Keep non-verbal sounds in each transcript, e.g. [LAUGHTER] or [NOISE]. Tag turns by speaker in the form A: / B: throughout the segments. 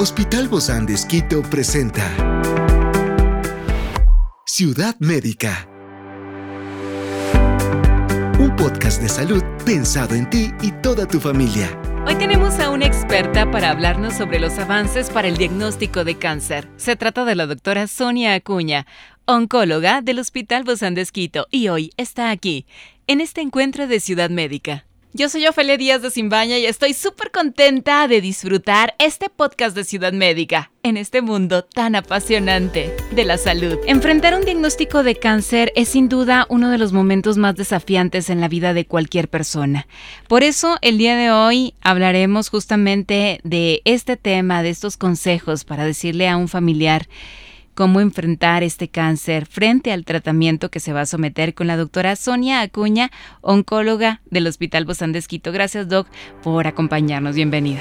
A: Hospital Bozán de Esquito presenta Ciudad Médica. Un podcast de salud pensado en ti y toda tu familia.
B: Hoy tenemos a una experta para hablarnos sobre los avances para el diagnóstico de cáncer. Se trata de la doctora Sonia Acuña, oncóloga del Hospital Bozán de Esquito, y hoy está aquí, en este encuentro de Ciudad Médica. Yo soy Ofelia Díaz de Simbaña y estoy súper contenta de disfrutar este podcast de Ciudad Médica en este mundo tan apasionante de la salud. Enfrentar un diagnóstico de cáncer es sin duda uno de los momentos más desafiantes en la vida de cualquier persona. Por eso el día de hoy hablaremos justamente de este tema, de estos consejos para decirle a un familiar cómo enfrentar este cáncer frente al tratamiento que se va a someter con la doctora Sonia Acuña, oncóloga del Hospital Bozán de Esquito. Gracias, Doc, por acompañarnos. Bienvenida.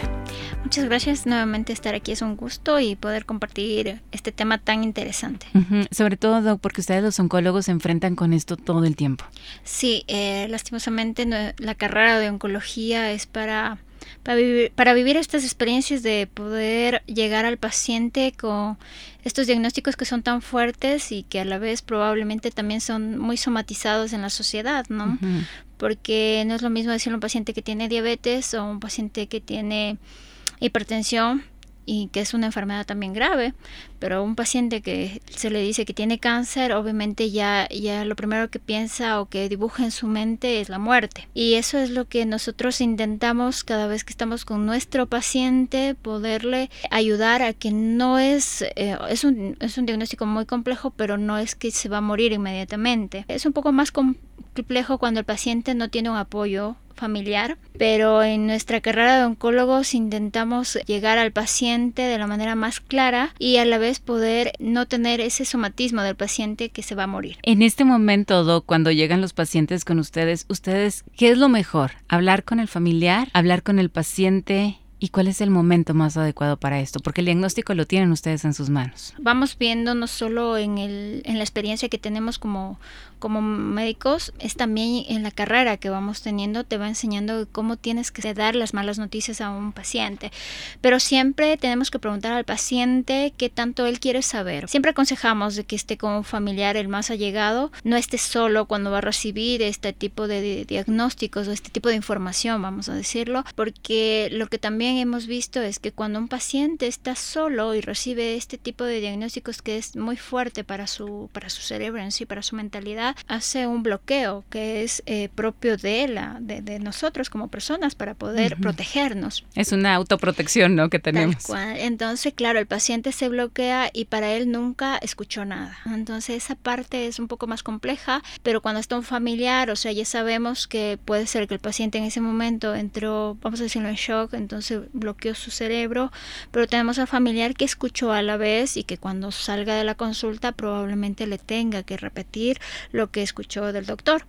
C: Muchas gracias. Nuevamente estar aquí es un gusto y poder compartir este tema tan interesante.
B: Sobre todo, Doc, porque ustedes los oncólogos se enfrentan con esto todo el tiempo.
C: Sí, eh, lastimosamente la carrera de oncología es para para vivir, para vivir estas experiencias de poder llegar al paciente con estos diagnósticos que son tan fuertes y que a la vez probablemente también son muy somatizados en la sociedad, ¿no? Porque no es lo mismo decirle a un paciente que tiene diabetes o un paciente que tiene hipertensión y que es una enfermedad también grave, pero un paciente que se le dice que tiene cáncer, obviamente ya, ya lo primero que piensa o que dibuja en su mente es la muerte. Y eso es lo que nosotros intentamos cada vez que estamos con nuestro paciente, poderle ayudar a que no es, eh, es, un, es un diagnóstico muy complejo, pero no es que se va a morir inmediatamente. Es un poco más complejo cuando el paciente no tiene un apoyo familiar, pero en nuestra carrera de oncólogos intentamos llegar al paciente de la manera más clara y a la vez poder no tener ese somatismo del paciente que se va a morir.
B: En este momento, Doc, cuando llegan los pacientes con ustedes, ustedes, ¿qué es lo mejor? ¿Hablar con el familiar? ¿Hablar con el paciente? ¿Y cuál es el momento más adecuado para esto? Porque el diagnóstico lo tienen ustedes en sus manos.
C: Vamos viendo no solo en, el, en la experiencia que tenemos como, como médicos, es también en la carrera que vamos teniendo, te va enseñando cómo tienes que dar las malas noticias a un paciente. Pero siempre tenemos que preguntar al paciente qué tanto él quiere saber. Siempre aconsejamos de que esté con un familiar el más allegado, no esté solo cuando va a recibir este tipo de diagnósticos o este tipo de información, vamos a decirlo, porque lo que también hemos visto es que cuando un paciente está solo y recibe este tipo de diagnósticos que es muy fuerte para su, para su cerebro en sí, para su mentalidad, hace un bloqueo que es eh, propio de, la, de, nosotros como personas para poder protegernos.
B: Es una autoprotección ¿no? que tenemos.
C: Entonces, claro, el paciente se bloquea y para él nunca escuchó nada. Entonces, esa parte es un poco más compleja, pero cuando está un familiar, o sea, ya sabemos que puede ser que el paciente en ese momento entró, vamos a decirlo, en shock, entonces bloqueó su cerebro, pero tenemos al familiar que escuchó a la vez y que cuando salga de la consulta probablemente le tenga que repetir lo que escuchó del doctor.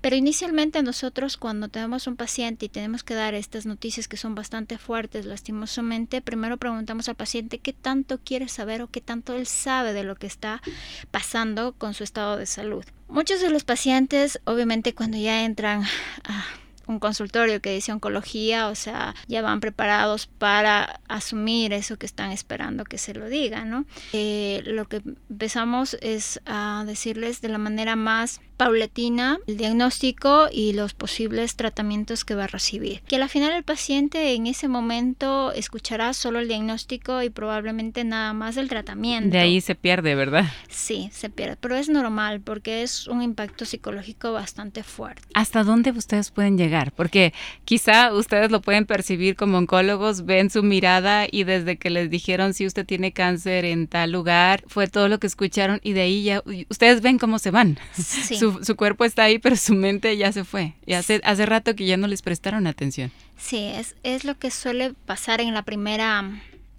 C: Pero inicialmente nosotros cuando tenemos un paciente y tenemos que dar estas noticias que son bastante fuertes, lastimosamente, primero preguntamos al paciente qué tanto quiere saber o qué tanto él sabe de lo que está pasando con su estado de salud. Muchos de los pacientes, obviamente, cuando ya entran a un consultorio que dice oncología, o sea, ya van preparados para asumir eso que están esperando que se lo diga, ¿no? Eh, lo que empezamos es a decirles de la manera más paulatina el diagnóstico y los posibles tratamientos que va a recibir. Que al final el paciente en ese momento escuchará solo el diagnóstico y probablemente nada más el tratamiento.
B: De ahí se pierde, ¿verdad?
C: Sí, se pierde, pero es normal porque es un impacto psicológico bastante fuerte.
B: ¿Hasta dónde ustedes pueden llegar? Porque quizá ustedes lo pueden percibir como oncólogos, ven su mirada y desde que les dijeron si usted tiene cáncer en tal lugar, fue todo lo que escucharon y de ahí ya ustedes ven cómo se van. Sí [LAUGHS] su, cuerpo está ahí, pero su mente ya se fue. Y hace, hace rato que ya no les prestaron atención.
C: Sí, es, es lo que suele pasar en la primera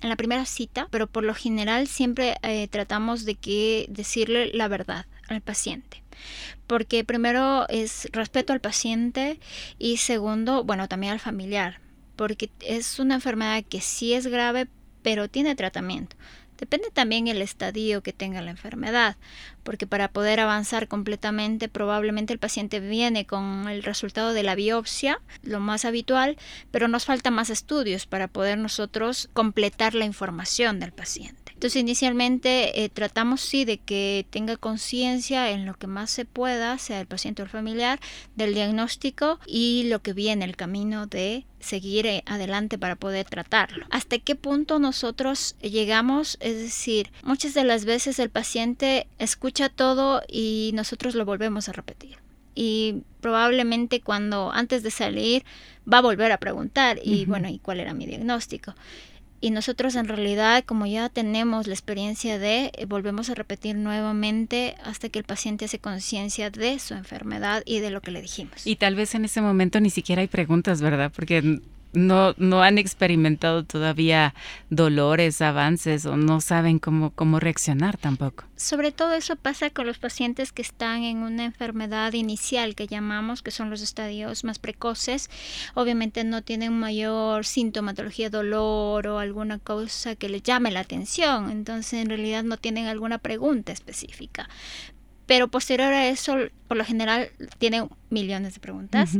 C: en la primera cita, pero por lo general siempre eh, tratamos de que decirle la verdad al paciente. Porque primero es respeto al paciente y segundo, bueno, también al familiar, porque es una enfermedad que sí es grave, pero tiene tratamiento Depende también el estadio que tenga la enfermedad, porque para poder avanzar completamente probablemente el paciente viene con el resultado de la biopsia, lo más habitual, pero nos falta más estudios para poder nosotros completar la información del paciente. Entonces inicialmente eh, tratamos sí de que tenga conciencia en lo que más se pueda, sea el paciente o el familiar, del diagnóstico y lo que viene el camino de seguir eh, adelante para poder tratarlo. ¿Hasta qué punto nosotros llegamos? Es decir, muchas de las veces el paciente escucha todo y nosotros lo volvemos a repetir y probablemente cuando antes de salir va a volver a preguntar y bueno, ¿y cuál era mi diagnóstico? Y nosotros en realidad como ya tenemos la experiencia de eh, volvemos a repetir nuevamente hasta que el paciente hace conciencia de su enfermedad y de lo que le dijimos.
B: Y tal vez en ese momento ni siquiera hay preguntas, ¿verdad? Porque no, no han experimentado todavía dolores, avances o no saben cómo, cómo reaccionar tampoco.
C: Sobre todo eso pasa con los pacientes que están en una enfermedad inicial que llamamos, que son los estadios más precoces. Obviamente no tienen mayor sintomatología, dolor o alguna cosa que les llame la atención. Entonces en realidad no tienen alguna pregunta específica pero posterior a eso, por lo general, tiene millones de preguntas.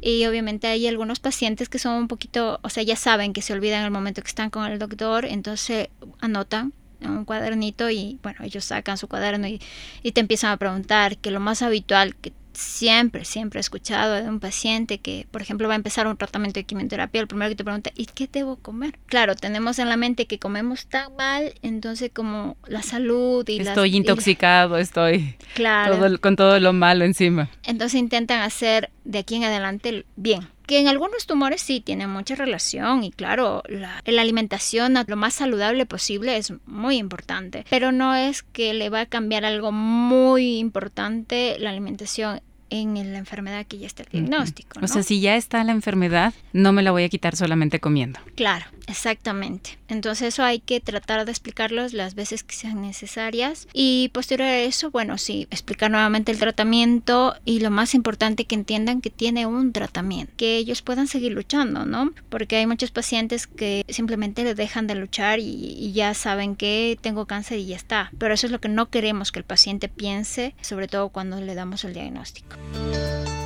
C: Y obviamente hay algunos pacientes que son un poquito, o sea, ya saben que se olvidan el momento que están con el doctor, entonces anotan en un cuadernito y bueno, ellos sacan su cuaderno y, y te empiezan a preguntar que lo más habitual que siempre, siempre he escuchado de un paciente que, por ejemplo, va a empezar un tratamiento de quimioterapia, el primero que te pregunta, ¿y qué debo comer? Claro, tenemos en la mente que comemos tan mal, entonces como la salud y
B: Estoy intoxicado, estoy claro. con todo lo malo encima.
C: Entonces intentan hacer de aquí en adelante bien que en algunos tumores sí tiene mucha relación y claro, la, la, alimentación lo más saludable posible es muy importante, pero no es que le va a cambiar algo muy importante la alimentación en la enfermedad que ya está el diagnóstico.
B: O sea, si ya está la enfermedad, no me la voy a quitar solamente comiendo.
C: Claro, exactamente. Entonces eso hay que tratar de explicarlos las veces que sean necesarias y posterior a eso, bueno, sí, explicar nuevamente el tratamiento y lo más importante que entiendan que tiene un tratamiento, que ellos puedan seguir luchando, ¿no? Porque hay muchos pacientes que simplemente le dejan de luchar y, y ya saben que tengo cáncer y ya está. Pero eso es lo que no queremos que el paciente piense, sobre todo cuando le damos el diagnóstico.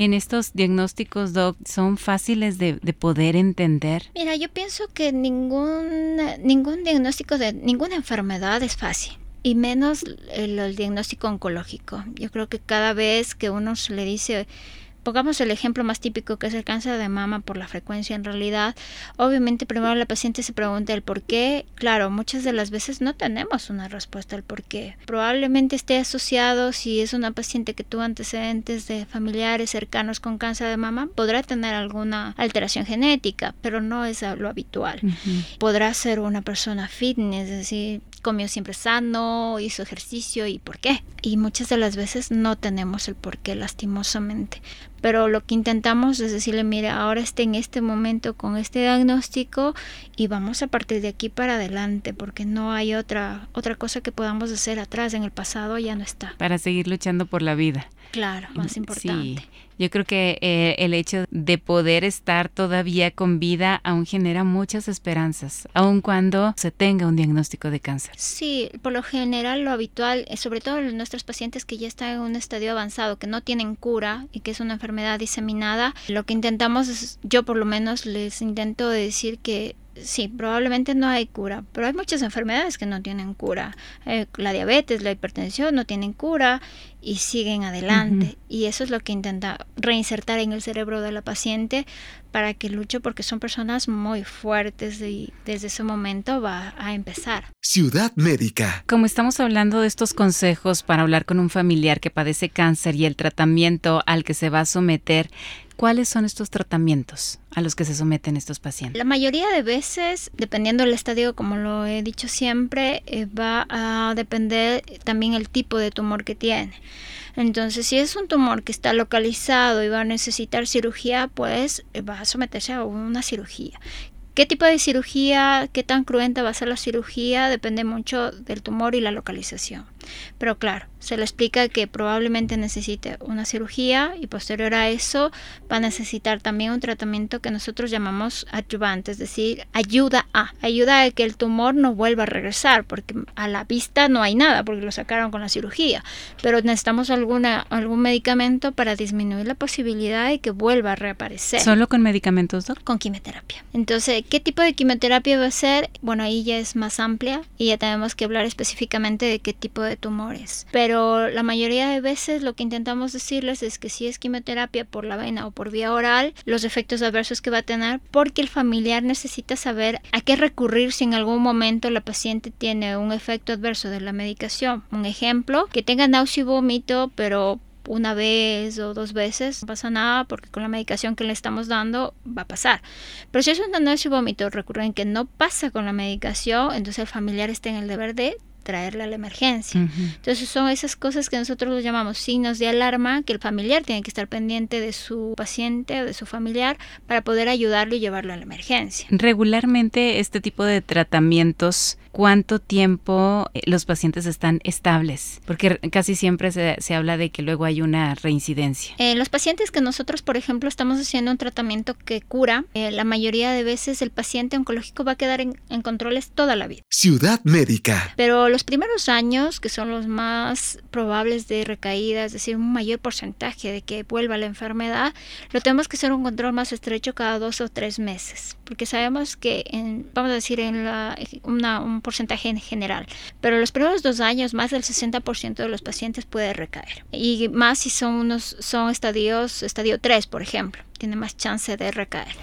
B: en estos diagnósticos, son fáciles de, poder entender?
C: Mira, yo pienso que ningún, ningún diagnóstico de ninguna enfermedad es fácil y menos el, diagnóstico oncológico. Yo creo que cada vez que uno le dice Pongamos el ejemplo más típico que es el cáncer de mama por la frecuencia en realidad. Obviamente primero la paciente se pregunta el por qué. Claro, muchas de las veces no tenemos una respuesta al por qué. Probablemente esté asociado si es una paciente que tuvo antecedentes de familiares cercanos con cáncer de mama, podrá tener alguna alteración genética, pero no es lo habitual. Podrá ser una persona fitness, es decir, comió siempre sano, hizo ejercicio y por qué. Y muchas de las veces no tenemos el por qué, lastimosamente. Pero lo que intentamos es decirle, mire, ahora esté en este momento con este diagnóstico y vamos a partir de aquí para adelante, porque no hay otra, otra cosa que podamos hacer atrás, en el pasado ya no está.
B: Para seguir luchando por la vida.
C: Claro, más importante.
B: Sí. Yo creo que eh, el hecho de poder estar todavía con vida aún genera muchas esperanzas, aun cuando se tenga un diagnóstico de cáncer.
C: Sí, por lo general lo habitual, eh, sobre todo en nuestros pacientes que ya están en un estadio avanzado, que no tienen cura y que es una enfermedad diseminada, lo que intentamos es, yo por lo menos les intento decir que sí, probablemente no hay cura, pero hay muchas enfermedades que no tienen cura. Eh, la diabetes, la hipertensión no tienen cura y siguen adelante. Y eso es lo que intenta reinsertar en el cerebro de la paciente para que luche porque son personas muy fuertes y desde ese momento va a empezar.
A: Ciudad Médica.
B: Como estamos hablando de estos consejos para hablar con un familiar que padece cáncer y el tratamiento al que se va a someter, ¿cuáles son estos tratamientos a los que se someten estos pacientes?
C: La mayoría de veces, dependiendo del estadio, como lo he dicho siempre, eh, va a depender también el tipo de tumor que tiene. Entonces, si es un tumor que está localizado y va a necesitar cirugía, pues eh, va a someterse a una cirugía. ¿Qué tipo de cirugía, qué tan cruenta va a ser la cirugía? Depende mucho del tumor y la localización. Pero claro, se le explica que probablemente necesite una cirugía y posterior a eso va a necesitar también un tratamiento que nosotros llamamos adyuvante, es decir, ayuda a, ayuda a que el tumor no vuelva a regresar, porque a la vista no hay nada, porque lo sacaron con la cirugía, pero necesitamos alguna, algún medicamento para disminuir la posibilidad de que vuelva a reaparecer.
B: ¿Solo con medicamentos, doctor?
C: Con quimioterapia. Entonces, ¿qué tipo de quimioterapia va a ser? Bueno, ahí ya es más amplia y ya tenemos que hablar específicamente de qué tipo de tumores. Pero la mayoría de veces lo que intentamos decirles es que si es quimioterapia por la vena o por vía oral, los efectos adversos que va a tener, porque el familiar necesita saber a qué recurrir si en algún momento la paciente tiene un efecto adverso de la medicación. Un ejemplo, que tenga náusea y vómito, pero una vez o dos veces, no pasa nada porque con la medicación que le estamos dando va a pasar. Pero si es un náusea y vómito recurren que no pasa con la medicación, entonces el familiar está en el deber de traerle a la emergencia. Entonces son esas cosas que nosotros lo llamamos signos de alarma, que el familiar tiene que estar pendiente de su paciente o de su familiar para poder ayudarlo y llevarlo a la emergencia.
B: Regularmente este tipo de tratamientos cuánto tiempo eh, los pacientes están estables, porque casi siempre se, se habla de que luego hay una reincidencia.
C: Eh, los pacientes que nosotros, por ejemplo, estamos haciendo un tratamiento que cura, eh, la mayoría de veces el paciente oncológico va a quedar en, en, controles toda la vida.
A: Ciudad Médica.
C: Pero los primeros años, que son los más probables de recaída, es decir, un mayor porcentaje de que vuelva la enfermedad, lo tenemos que hacer un control más estrecho cada dos o tres meses, porque sabemos que, en, vamos a decir, en la, una, un porcentaje en general, pero los primeros dos años más del 60% de los pacientes puede recaer. Y más si son unos son estadios, estadio 3, por ejemplo, tiene más chance de recaer.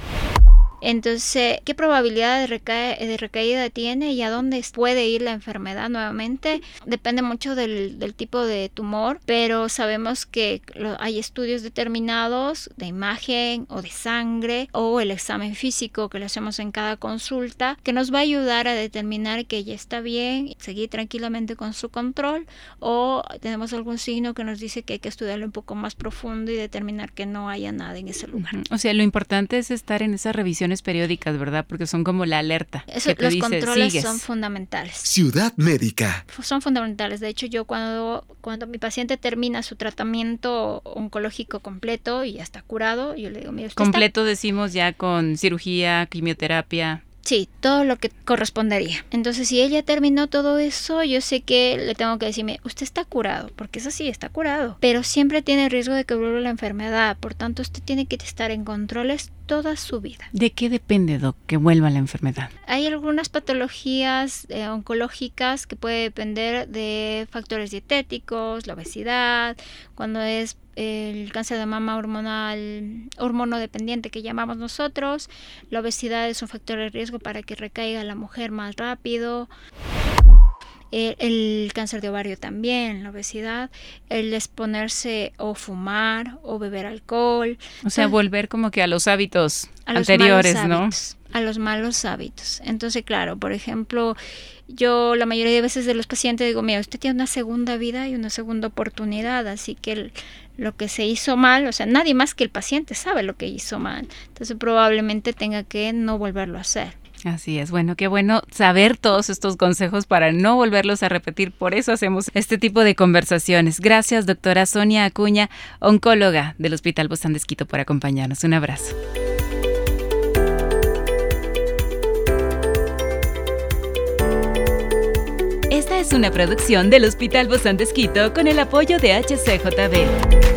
C: Entonces, ¿qué probabilidad de, de, recaída tiene y a dónde puede ir la enfermedad nuevamente? Depende mucho del, del tipo de tumor, pero sabemos que hay estudios determinados de imagen o de sangre o el examen físico que le hacemos en cada consulta que nos va a ayudar a determinar que ya está bien, seguir tranquilamente con su control o tenemos algún signo que nos dice que hay que estudiarlo un poco más profundo y determinar que no haya nada en ese lugar.
B: O sea, lo importante es estar en esa revisión periódicas, ¿verdad? Porque son como la alerta.
C: Eso, los controles son fundamentales.
A: Ciudad médica.
C: Son fundamentales. De hecho, yo cuando, cuando mi paciente termina su tratamiento oncológico completo y ya está curado, yo le digo, mira, usted
B: Completo decimos ya con cirugía, quimioterapia.
C: Sí, todo lo que correspondería. Entonces, si ella terminó todo eso, yo sé que le tengo que decirme, usted está curado, porque eso sí, está curado, pero siempre tiene riesgo de que vuelva la enfermedad, por tanto, usted tiene que estar en controles toda su vida.
B: ¿De qué depende, Doc, que vuelva la enfermedad?
C: Hay algunas patologías eh, oncológicas que puede depender de factores dietéticos, la obesidad, cuando es el cáncer de mama hormonal, hormonodependiente que llamamos nosotros. La obesidad es un factor de riesgo para que recaiga la mujer más rápido. El, cáncer de ovario también, la obesidad, el exponerse o fumar o beber alcohol.
B: O sea, volver como que a los hábitos anteriores, ¿no?
C: a los malos hábitos. Entonces, claro, por ejemplo, yo la mayoría de veces de los pacientes digo, mira, usted tiene una segunda vida y una segunda oportunidad, así que lo que se hizo mal, o sea, nadie más que el paciente sabe lo que hizo mal, entonces probablemente tenga que no volverlo a hacer.
B: Así es, bueno, qué bueno saber todos estos consejos para no volverlos a repetir, por eso hacemos este tipo de conversaciones. Gracias, doctora Sonia Acuña, oncóloga del Hospital Bosán de por acompañarnos. Un abrazo. Esta es una producción del Hospital Bozán de con el apoyo de HCJB.